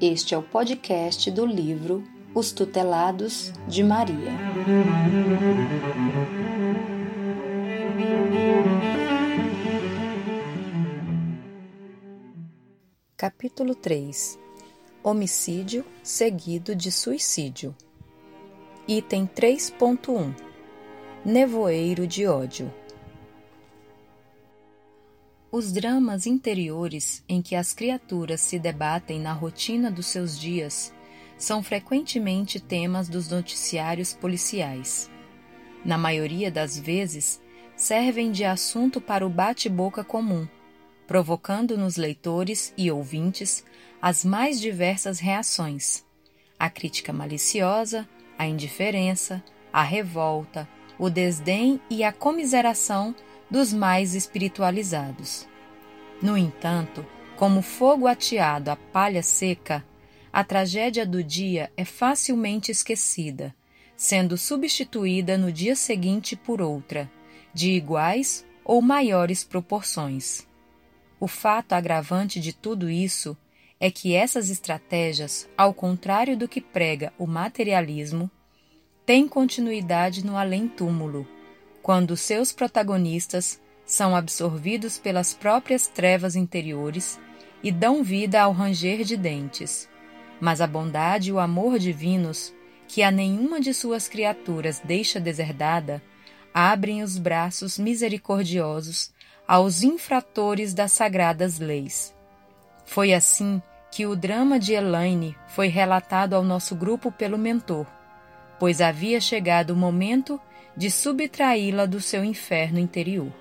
Este é o podcast do livro Os Tutelados de Maria. Capítulo 3 Homicídio seguido de suicídio. Item 3.1 Nevoeiro de ódio. Os dramas interiores em que as criaturas se debatem na rotina dos seus dias são frequentemente temas dos noticiários policiais. Na maioria das vezes, servem de assunto para o bate-boca comum, provocando nos leitores e ouvintes as mais diversas reações: a crítica maliciosa, a indiferença, a revolta, o desdém e a comiseração dos mais espiritualizados. No entanto, como fogo ateado à palha seca, a tragédia do dia é facilmente esquecida, sendo substituída no dia seguinte por outra, de iguais ou maiores proporções. O fato agravante de tudo isso é que essas estratégias, ao contrário do que prega o materialismo, têm continuidade no além-túmulo quando seus protagonistas são absorvidos pelas próprias trevas interiores e dão vida ao ranger de dentes. Mas a bondade e o amor divinos, que a nenhuma de suas criaturas deixa deserdada, abrem os braços misericordiosos aos infratores das sagradas leis. Foi assim que o drama de Elaine foi relatado ao nosso grupo pelo mentor, pois havia chegado o momento de subtraí-la do seu inferno interior.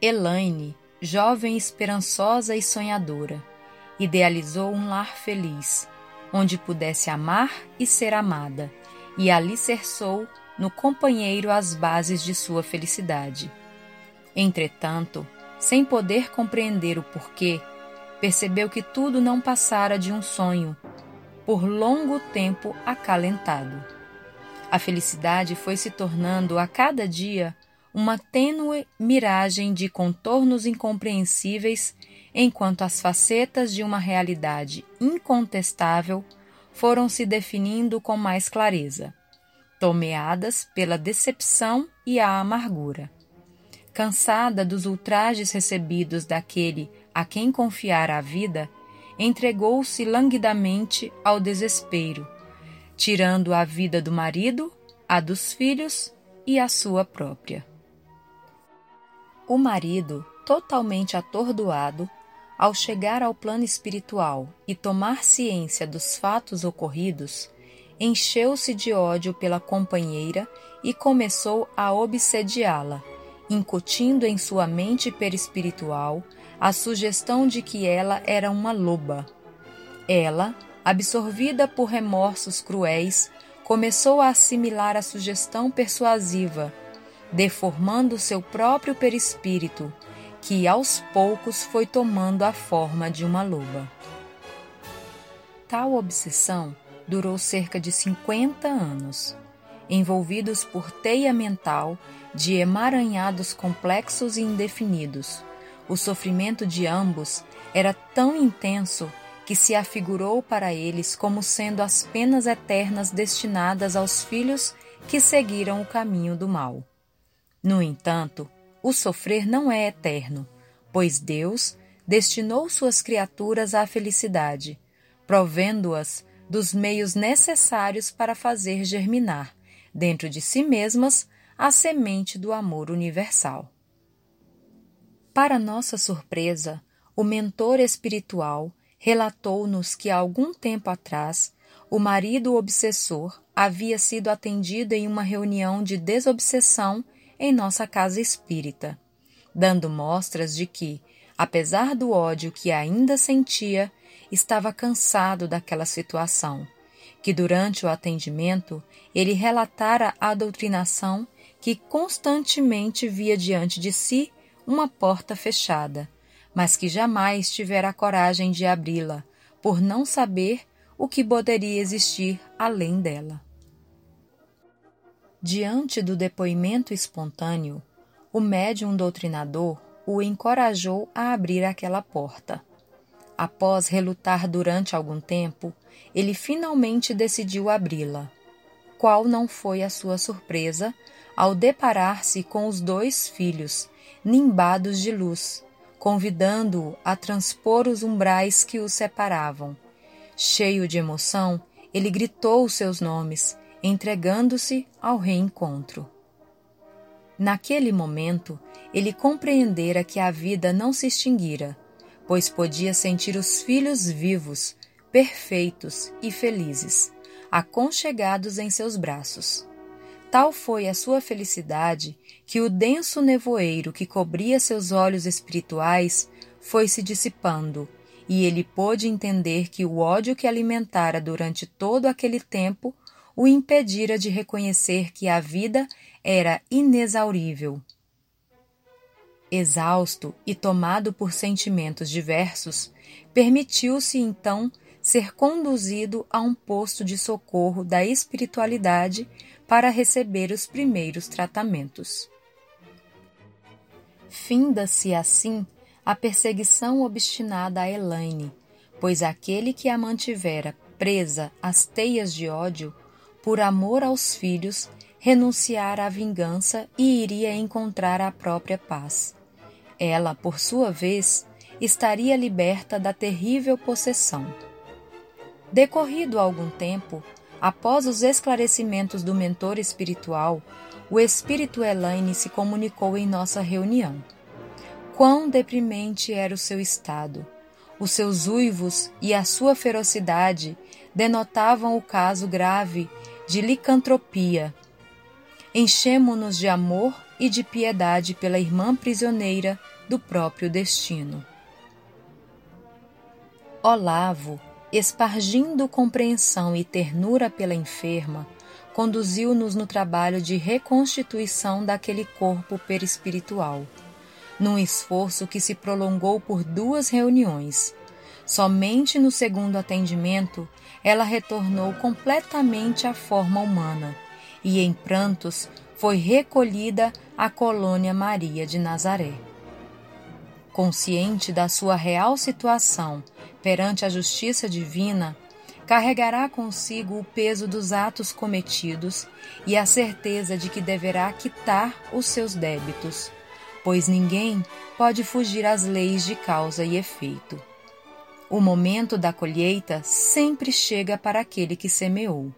Elaine, jovem esperançosa e sonhadora, idealizou um lar feliz, onde pudesse amar e ser amada, e alicerçou no companheiro as bases de sua felicidade. Entretanto, sem poder compreender o porquê, percebeu que tudo não passara de um sonho, por longo tempo acalentado. A felicidade foi se tornando a cada dia uma tênue miragem de contornos incompreensíveis, enquanto as facetas de uma realidade incontestável foram se definindo com mais clareza, tomeadas pela decepção e a amargura. Cansada dos ultrajes recebidos daquele a quem confiara a vida, entregou-se languidamente ao desespero tirando a vida do marido, a dos filhos e a sua própria. O marido, totalmente atordoado, ao chegar ao plano espiritual e tomar ciência dos fatos ocorridos, encheu-se de ódio pela companheira e começou a obsediá-la, incutindo em sua mente perispiritual a sugestão de que ela era uma loba. Ela, absorvida por remorsos cruéis, começou a assimilar a sugestão persuasiva, deformando seu próprio perispírito, que aos poucos foi tomando a forma de uma loba. Tal obsessão durou cerca de 50 anos, envolvidos por teia mental de emaranhados complexos e indefinidos. O sofrimento de ambos era tão intenso que se afigurou para eles como sendo as penas eternas destinadas aos filhos que seguiram o caminho do mal. No entanto, o sofrer não é eterno, pois Deus destinou suas criaturas à felicidade, provendo-as dos meios necessários para fazer germinar, dentro de si mesmas, a semente do amor universal. Para nossa surpresa, o mentor espiritual relatou-nos que há algum tempo atrás o marido obsessor havia sido atendido em uma reunião de desobsessão em nossa casa espírita, dando mostras de que, apesar do ódio que ainda sentia, estava cansado daquela situação, que durante o atendimento ele relatara a doutrinação que constantemente via diante de si uma porta fechada mas que jamais tivera coragem de abri-la, por não saber o que poderia existir além dela. Diante do depoimento espontâneo, o médium doutrinador o encorajou a abrir aquela porta. Após relutar durante algum tempo, ele finalmente decidiu abri-la. Qual não foi a sua surpresa ao deparar-se com os dois filhos, nimbados de luz, convidando-o a transpor os umbrais que os separavam. Cheio de emoção, ele gritou os seus nomes, entregando-se ao reencontro. Naquele momento, ele compreendera que a vida não se extinguira, pois podia sentir os filhos vivos, perfeitos e felizes, aconchegados em seus braços. Tal foi a sua felicidade que o denso nevoeiro que cobria seus olhos espirituais foi se dissipando, e ele pôde entender que o ódio que alimentara durante todo aquele tempo o impedira de reconhecer que a vida era inexaurível. Exausto e tomado por sentimentos diversos, permitiu-se então ser conduzido a um posto de socorro da espiritualidade para receber os primeiros tratamentos. Finda-se assim a perseguição obstinada a Elaine, pois aquele que a mantivera presa às teias de ódio, por amor aos filhos, renunciara à vingança e iria encontrar a própria paz. Ela, por sua vez, estaria liberta da terrível possessão. Decorrido algum tempo, Após os esclarecimentos do mentor espiritual, o espírito Elaine se comunicou em nossa reunião. Quão deprimente era o seu estado! Os seus uivos e a sua ferocidade denotavam o caso grave de licantropia. Enchemo-nos de amor e de piedade pela irmã prisioneira do próprio destino. Olavo, espargindo compreensão e ternura pela enferma, conduziu-nos no trabalho de reconstituição daquele corpo perispiritual, num esforço que se prolongou por duas reuniões. Somente no segundo atendimento ela retornou completamente à forma humana e, em prantos, foi recolhida à colônia Maria de Nazaré. Consciente da sua real situação perante a justiça divina, carregará consigo o peso dos atos cometidos e a certeza de que deverá quitar os seus débitos, pois ninguém pode fugir às leis de causa e efeito. O momento da colheita sempre chega para aquele que semeou.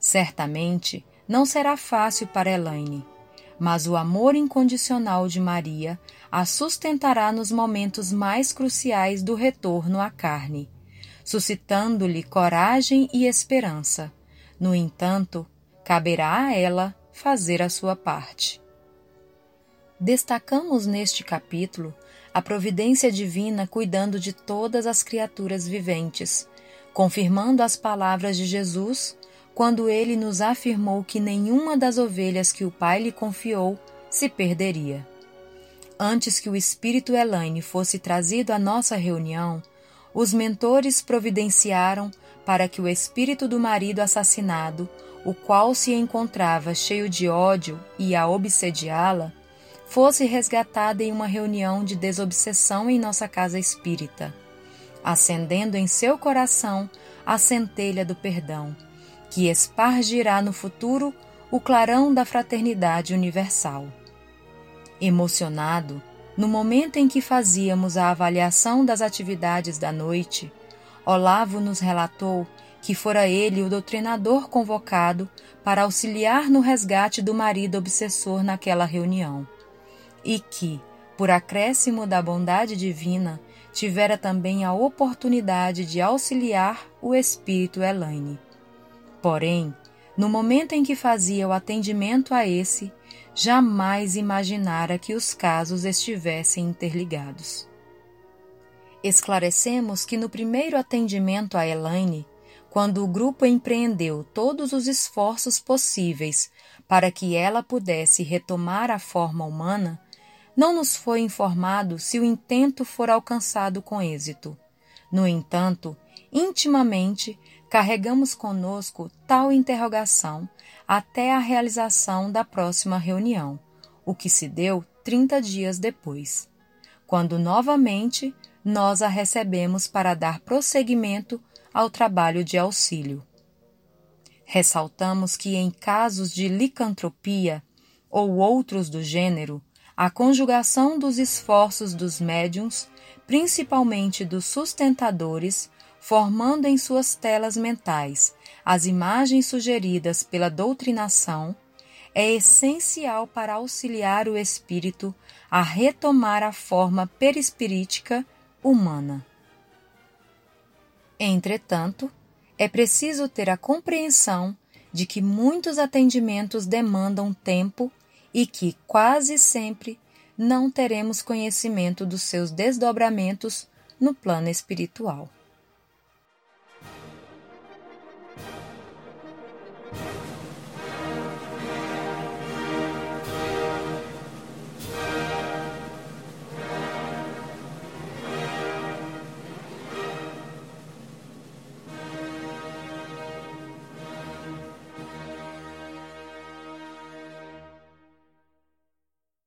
Certamente não será fácil para Elaine, mas o amor incondicional de Maria a sustentará nos momentos mais cruciais do retorno à carne, suscitando-lhe coragem e esperança. No entanto, caberá a ela fazer a sua parte. Destacamos neste capítulo a providência divina cuidando de todas as criaturas viventes, confirmando as palavras de Jesus quando ele nos afirmou que nenhuma das ovelhas que o Pai lhe confiou se perderia. Antes que o espírito Elaine fosse trazido à nossa reunião, os mentores providenciaram para que o espírito do marido assassinado, o qual se encontrava cheio de ódio e a obsediá-la, fosse resgatado em uma reunião de desobsessão em nossa casa espírita, acendendo em seu coração a centelha do perdão que espargirá no futuro o clarão da fraternidade universal. Emocionado, no momento em que fazíamos a avaliação das atividades da noite, Olavo nos relatou que fora ele o doutrinador convocado para auxiliar no resgate do marido obsessor naquela reunião, e que, por acréscimo da bondade divina, tivera também a oportunidade de auxiliar o espírito Elaine. Porém, no momento em que fazia o atendimento a esse, jamais imaginara que os casos estivessem interligados. Esclarecemos que no primeiro atendimento a Elaine, quando o grupo empreendeu todos os esforços possíveis para que ela pudesse retomar a forma humana, não nos foi informado se o intento for alcançado com êxito. No entanto, intimamente carregamos conosco tal interrogação até a realização da próxima reunião, o que se deu 30 dias depois, quando novamente nós a recebemos para dar prosseguimento ao trabalho de auxílio. Ressaltamos que, em casos de licantropia ou outros do gênero, a conjugação dos esforços dos médiums, principalmente dos sustentadores, formando em suas telas mentais as imagens sugeridas pela doutrinação, é essencial para auxiliar o espírito a retomar a forma perispirítica humana. Entretanto, é preciso ter a compreensão de que muitos atendimentos demandam tempo e que, quase sempre, não teremos conhecimento dos seus desdobramentos no plano espiritual.